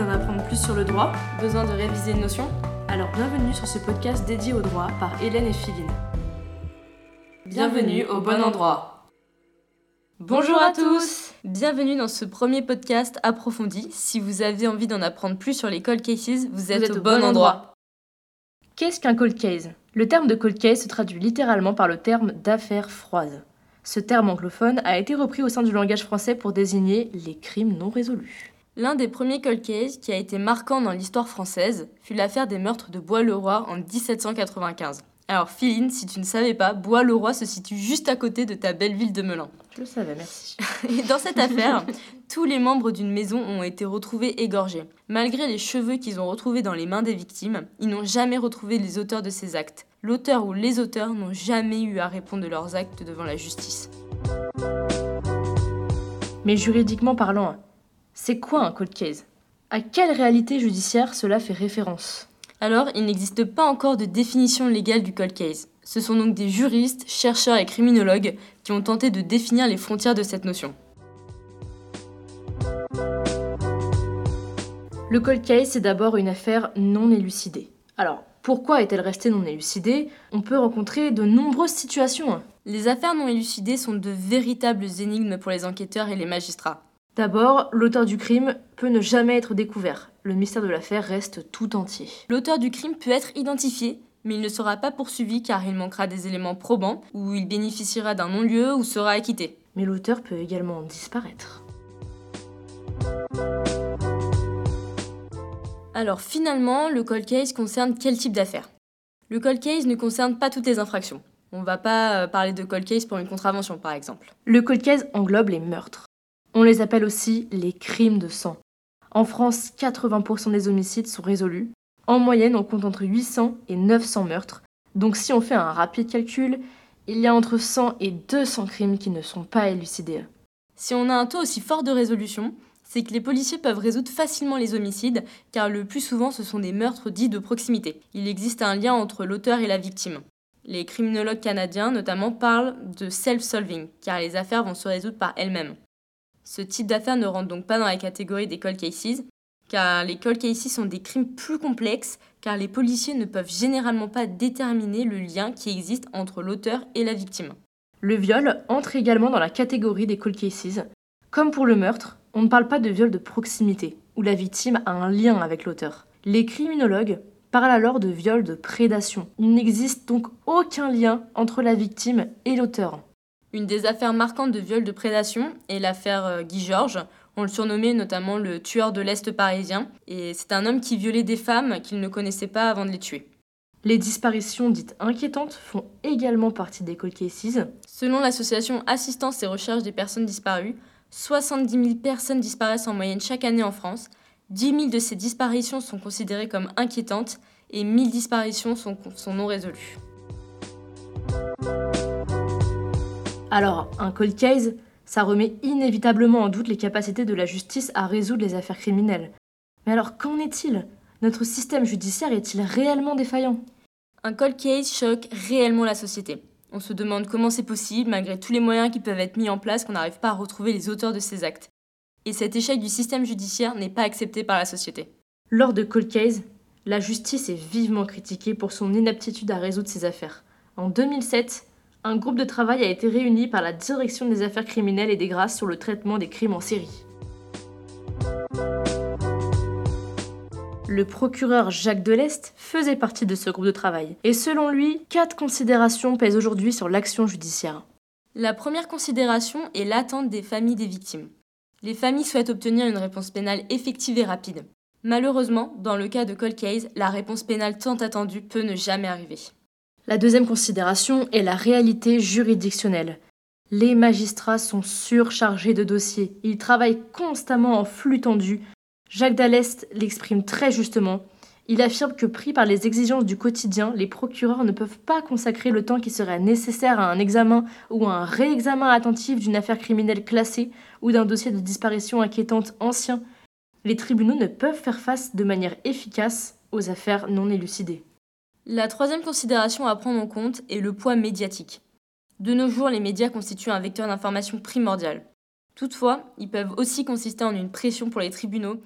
d'en apprendre plus sur le droit Besoin de réviser une notion Alors bienvenue sur ce podcast dédié au droit par Hélène et Philine. Bienvenue au bon endroit. Bonjour à tous Bienvenue dans ce premier podcast approfondi. Si vous avez envie d'en apprendre plus sur les cold cases, vous êtes, au, bon, endroit. Qu'est-ce qu'un cold case? Le terme de cold case se traduit littéralement par le terme d'affaires froides. Ce terme anglophone a été repris au sein du langage français pour désigner les crimes non résolus. L'un des premiers cold cases qui a été marquant dans l'histoire française fut l'affaire des meurtres de Bois-le-Roi en 1795. Alors Philine, si tu ne savais pas, Bois-le-Roi se situe juste à côté de ta belle ville de Melun. Je le savais, merci. Et dans cette affaire, tous les membres d'une maison ont été retrouvés égorgés. Malgré les cheveux qu'ils ont retrouvés dans les mains des victimes, ils n'ont jamais retrouvé les auteurs de ces actes. L'auteur ou les auteurs n'ont jamais eu à répondre de leurs actes devant la justice. Mais juridiquement parlant, c'est quoi un cold case? À quelle réalité judiciaire cela fait référence? Alors, il n'existe pas encore de définition légale du cold case. Ce sont donc des juristes, chercheurs et criminologues qui ont tenté de définir les frontières de cette notion. Le cold case, c'est d'abord une affaire non élucidée. Alors, pourquoi est-elle restée non élucidée? On peut rencontrer de nombreuses situations. Les affaires non élucidées sont de véritables énigmes pour les enquêteurs et les magistrats. D'abord, l'auteur du crime peut ne jamais être découvert. Le mystère de l'affaire reste tout entier. L'auteur du crime peut être identifié, mais il ne sera pas poursuivi car il manquera des éléments probants, ou il bénéficiera d'un non-lieu ou sera acquitté. Mais l'auteur peut également disparaître. Alors finalement, le cold case concerne quel type d'affaires Le cold case ne concerne pas toutes les infractions. On ne va pas euh, parler de cold case pour une contravention par exemple. Le cold case englobe les meurtres. On les appelle aussi les crimes de sang. En France, 80% des homicides sont résolus. En moyenne, on compte entre 800 et 900 meurtres. Donc si on fait un rapide calcul, il y a entre 100 et 200 crimes qui ne sont pas élucidés. Si on a un taux aussi fort de résolution, c'est que les policiers peuvent résoudre facilement les homicides, car le plus souvent ce sont des meurtres dits de proximité. Il existe un lien entre l'auteur et la victime. Les criminologues canadiens notamment parlent de self-solving, car les affaires vont se résoudre par elles-mêmes. Ce type d'affaires ne rentre donc pas dans la catégorie des cold cases, car les cold cases sont des crimes plus complexes, car les policiers ne peuvent généralement pas déterminer le lien qui existe entre l'auteur et la victime. Le viol entre également dans la catégorie des cold cases. Comme pour le meurtre, on ne parle pas de viol de proximité, où la victime a un lien avec l'auteur. Les criminologues parlent alors de viol de prédation. Il n'existe donc aucun lien entre la victime et l'auteur. Une des affaires marquantes de viol de prédation est l'affaire euh, Guy Georges. On le surnommait notamment le tueur de l'Est parisien, et c'est un homme qui violait des femmes qu'il ne connaissait pas avant de les tuer. Les disparitions dites inquiétantes font également partie des cold cases. Selon l'association Assistance et Recherche des personnes disparues, 70 000 personnes disparaissent en moyenne chaque année en France. 10 000 de ces disparitions sont considérées comme inquiétantes et 1000 disparitions sont, sont non résolues. Alors, un cold case, ça remet inévitablement en doute les capacités de la justice à résoudre les affaires criminelles. Mais alors, qu'en est-il? Notre système judiciaire est-il réellement défaillant? Un cold case choque réellement la société. On se demande comment c'est possible, malgré tous les moyens qui peuvent être mis en place, qu'on n'arrive pas à retrouver les auteurs de ces actes. Et cet échec du système judiciaire n'est pas accepté par la société. Lors de cold case, la justice est vivement critiquée pour son inaptitude à résoudre ces affaires. En 2007, un groupe de travail a été réuni par la Direction des affaires criminelles et des grâces sur le traitement des crimes en série. Le procureur Jacques Deleste faisait partie de ce groupe de travail. Et selon lui, quatre considérations pèsent aujourd'hui sur l'action judiciaire. La première considération est l'attente des familles des victimes. Les familles souhaitent obtenir une réponse pénale effective et rapide. Malheureusement, dans le cas de cold case, la réponse pénale tant attendue peut ne jamais arriver. La deuxième considération est la réalité juridictionnelle. Les magistrats sont surchargés de dossiers. Ils travaillent constamment en flux tendu. Jacques Dallest l'exprime très justement. Il affirme que pris par les exigences du quotidien, les procureurs ne peuvent pas consacrer le temps qui serait nécessaire à un examen ou à un réexamen attentif d'une affaire criminelle classée ou d'un dossier de disparition inquiétante ancien. Les tribunaux ne peuvent faire face de manière efficace aux affaires non élucidées. La troisième considération à prendre en compte est le poids médiatique. De nos jours, les médias constituent un vecteur d'information primordial. Toutefois, ils peuvent aussi consister en une pression pour les tribunaux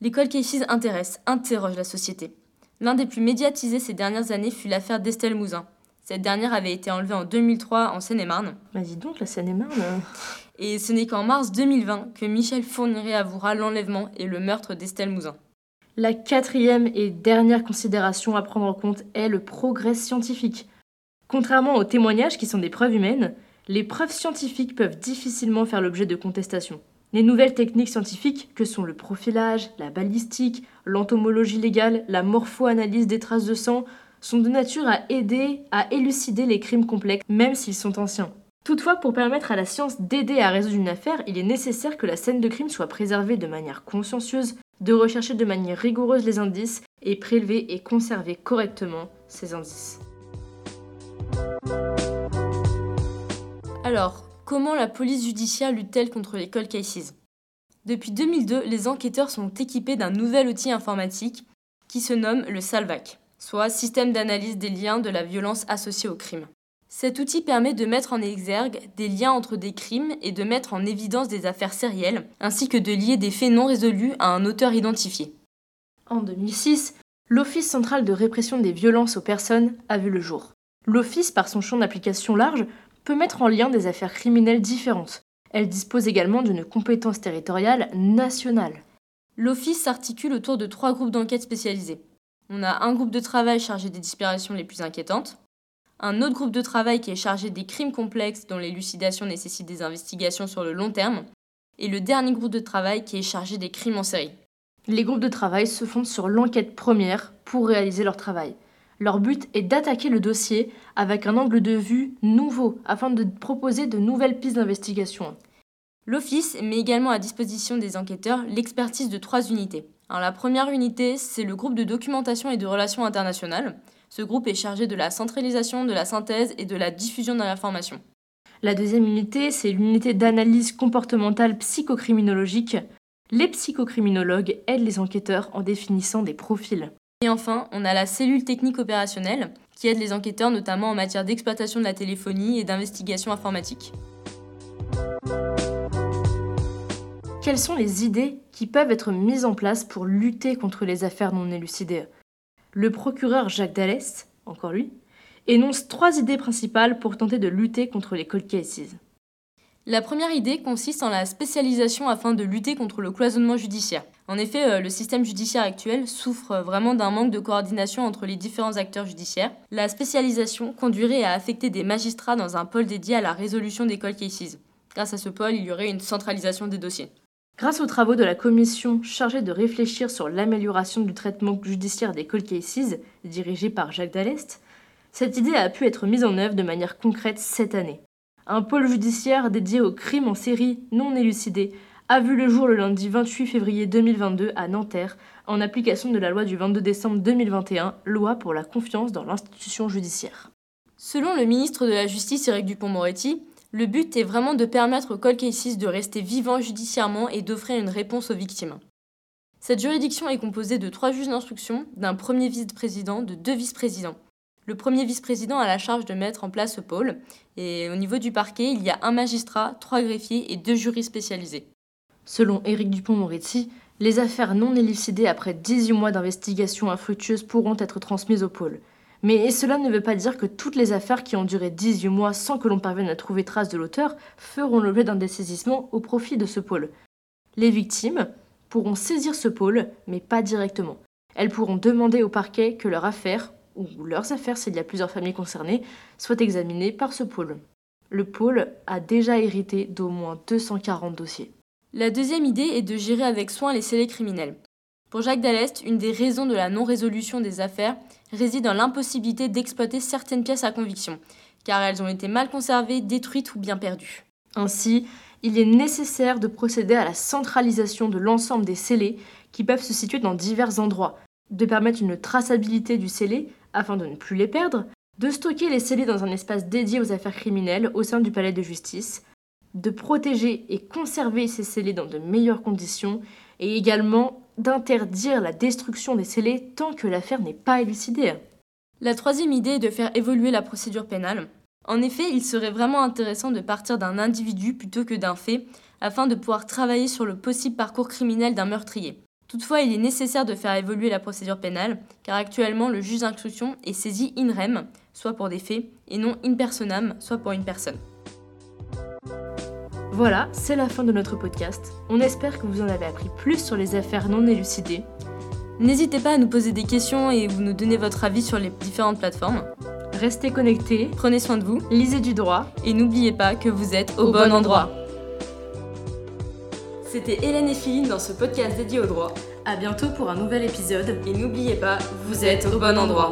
Les cold cases intéressent, interrogent la société. L'un des plus médiatisés ces dernières années fut l'affaire d'Estelle Mouzin. Cette dernière avait été enlevée en 2003 en Seine-et-Marne. Bah dis donc, la Seine-et-Marne. Et ce n'est qu'en mars 2020 que Michel Fourniret avouera l'enlèvement et le meurtre d'Estelle Mouzin. La quatrième et dernière considération à prendre en compte est le progrès scientifique. Contrairement aux témoignages qui sont des preuves humaines, les preuves scientifiques peuvent difficilement faire l'objet de contestations. Les nouvelles techniques scientifiques, que sont le profilage, la balistique, l'entomologie légale, la morpho-analyse des traces de sang, sont de nature à aider à élucider les crimes complexes, même s'ils sont anciens. Toutefois, pour permettre à la science d'aider à résoudre une affaire, il est nécessaire que la scène de crime soit préservée de manière consciencieuse, de rechercher de manière rigoureuse les indices et prélever et conserver correctement ces indices. Alors, comment la police judiciaire lutte-t-elle contre les cold cases? Depuis 2002, les enquêteurs sont équipés d'un nouvel outil informatique qui se nomme le SALVAC, soit Système d'analyse des liens de la violence associée au crime. Cet outil permet de mettre en exergue des liens entre des crimes et de mettre en évidence des affaires sérielles, ainsi que de lier des faits non résolus à un auteur identifié. En 2006, l'Office central de répression des violences aux personnes a vu le jour. L'Office, par son champ d'application large, peut mettre en lien des affaires criminelles différentes. Elle dispose également d'une compétence territoriale nationale. L'Office s'articule autour de trois groupes d'enquête spécialisés. On a un groupe de travail chargé des disparitions les plus inquiétantes, un autre groupe de travail qui est chargé des crimes complexes dont l'élucidation nécessite des investigations sur le long terme, et le dernier groupe de travail qui est chargé des crimes en série. Les groupes de travail se fondent sur l'enquête première pour réaliser leur travail. Leur but est d'attaquer le dossier avec un angle de vue nouveau afin de proposer de nouvelles pistes d'investigation. L'Office met également à disposition des enquêteurs l'expertise de trois unités. Alors, la première unité, c'est le groupe de documentation et de relations internationales. Ce groupe est chargé de la centralisation, de la synthèse et de la diffusion de l'information. La deuxième unité, c'est l'unité d'analyse comportementale psychocriminologique. Les psychocriminologues aident les enquêteurs en définissant des profils. Et enfin, on a la cellule technique opérationnelle qui aide les enquêteurs notamment en matière d'exploitation de la téléphonie et d'investigation informatique. Quelles sont les idées qui peuvent être mises en place pour lutter contre les affaires non élucidées? Le procureur Jacques Dallès, encore lui, énonce trois idées principales pour tenter de lutter contre les cold cases. La première idée consiste en la spécialisation afin de lutter contre le cloisonnement judiciaire. En effet, euh, le système judiciaire actuel souffre euh, vraiment d'un manque de coordination entre les différents acteurs judiciaires. La spécialisation conduirait à affecter des magistrats dans un pôle dédié à la résolution des cold cases. Grâce à ce pôle, il y aurait une centralisation des dossiers. Grâce aux travaux de la commission chargée de réfléchir sur l'amélioration du traitement judiciaire des cold cases, dirigée par Jacques Dallest, cette idée a pu être mise en œuvre de manière concrète cette année. Un pôle judiciaire dédié aux crimes en série non élucidés a vu le jour le lundi 28 février 2022 à Nanterre, en application de la loi du 22 décembre 2021, loi pour la confiance dans l'institution judiciaire. Selon le ministre de la Justice Éric Dupont-Moretti, le but est vraiment de permettre aux cold cases de rester vivants judiciairement et d'offrir une réponse aux victimes. Cette juridiction est composée de trois juges d'instruction, d'un premier vice-président, de deux vice-présidents. Le premier vice-président a la charge de mettre en place ce pôle, et au niveau du parquet, il y a un magistrat, trois greffiers et deux jurys spécialisés. Selon Éric Dupont-Moretti, les affaires non élucidées après 18 mois d'investigation infructueuse pourront être transmises au pôle. Mais cela ne veut pas dire que toutes les affaires qui ont duré 18 mois sans que l'on parvienne à trouver trace de l'auteur feront l'objet d'un dessaisissement au profit de ce pôle. Les victimes pourront saisir ce pôle, mais pas directement. Elles pourront demander au parquet que leur affaire, ou leurs affaires s'il y a plusieurs familles concernées, soient examinées par ce pôle. Le pôle a déjà hérité d'au moins 240 dossiers. La deuxième idée est de gérer avec soin les scellés criminels. Pour Jacques Dallest, une des raisons de la non-résolution des affaires réside dans l'impossibilité d'exploiter certaines pièces à conviction, car elles ont été mal conservées, détruites ou bien perdues. Ainsi, il est nécessaire de procéder à la centralisation de l'ensemble des scellés qui peuvent se situer dans divers endroits, de permettre une traçabilité du scellé afin de ne plus les perdre, de stocker les scellés dans un espace dédié aux affaires criminelles au sein du palais de justice, de protéger et conserver ces scellés dans de meilleures conditions et également d'interdire la destruction des scellés tant que l'affaire n'est pas élucidée. La troisième idée est de faire évoluer la procédure pénale. En effet, il serait vraiment intéressant de partir d'un individu plutôt que d'un fait, afin de pouvoir travailler sur le possible parcours criminel d'un meurtrier. Toutefois, il est nécessaire de faire évoluer la procédure pénale, car actuellement le juge d'instruction est saisi in rem, soit pour des faits, et non in personam, soit pour une personne. Voilà, c'est la fin de notre podcast. On espère que vous en avez appris plus sur les affaires non élucidées. N'hésitez pas à nous poser des questions et vous nous donner votre avis sur les différentes plateformes. Restez connectés, Prenez soin de vous lisez du droit. et n'oubliez pas que vous êtes au, bon endroit. C'était Hélène et Philine dans ce podcast dédié au droit. À bientôt pour un nouvel épisode. Et n'oubliez pas, vous êtes au bon endroit.